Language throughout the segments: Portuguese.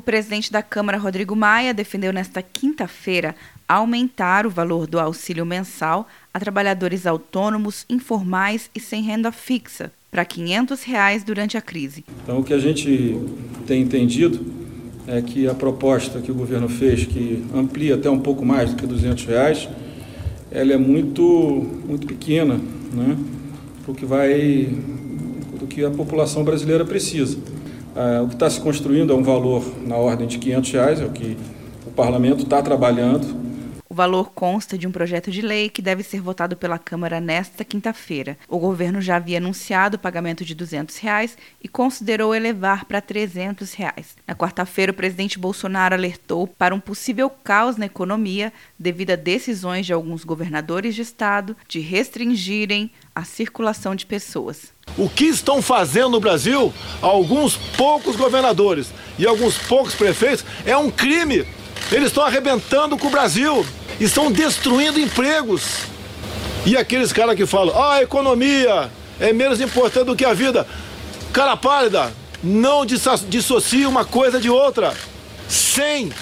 O presidente da Câmara, Rodrigo Maia, defendeu nesta quinta-feira aumentar o valor do auxílio mensal a trabalhadores autônomos, informais e sem renda fixa para 500 reais durante a crise. Então, o que a gente tem entendido é que a proposta que o governo fez, que amplia até um pouco mais do que 200 reais, ela é muito, muito pequena né, para o que, vai, do que a população brasileira precisa. Ah, o que está se construindo é um valor na ordem de 500 reais, é o que o parlamento está trabalhando o valor consta de um projeto de lei que deve ser votado pela Câmara nesta quinta-feira. O governo já havia anunciado o pagamento de 200 reais e considerou elevar para 300 reais. Na quarta-feira, o presidente Bolsonaro alertou para um possível caos na economia devido a decisões de alguns governadores de estado de restringirem a circulação de pessoas. O que estão fazendo no Brasil alguns poucos governadores e alguns poucos prefeitos é um crime. Eles estão arrebentando com o Brasil estão destruindo empregos. E aqueles caras que falam, ah, a economia é menos importante do que a vida. Cara pálida, não dissocie uma coisa de outra. Sem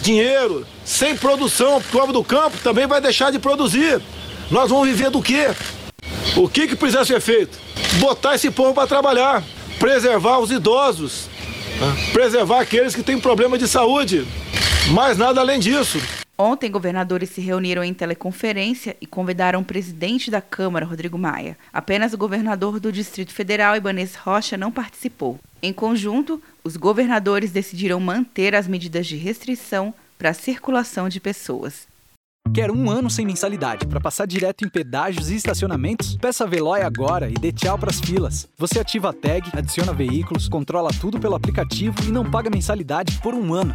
dinheiro, sem produção, porque o homem do campo também vai deixar de produzir. Nós vamos viver do quê? O que, que precisa ser feito? Botar esse povo para trabalhar, preservar os idosos, preservar aqueles que têm problema de saúde. Mais nada além disso. Ontem, governadores se reuniram em teleconferência e convidaram o presidente da Câmara, Rodrigo Maia. Apenas o governador do Distrito Federal, Ibanez Rocha, não participou. Em conjunto, os governadores decidiram manter as medidas de restrição para a circulação de pessoas. Quer um ano sem mensalidade para passar direto em pedágios e estacionamentos? Peça a Veloy agora e dê tchau para as filas. Você ativa a tag, adiciona veículos, controla tudo pelo aplicativo e não paga mensalidade por um ano.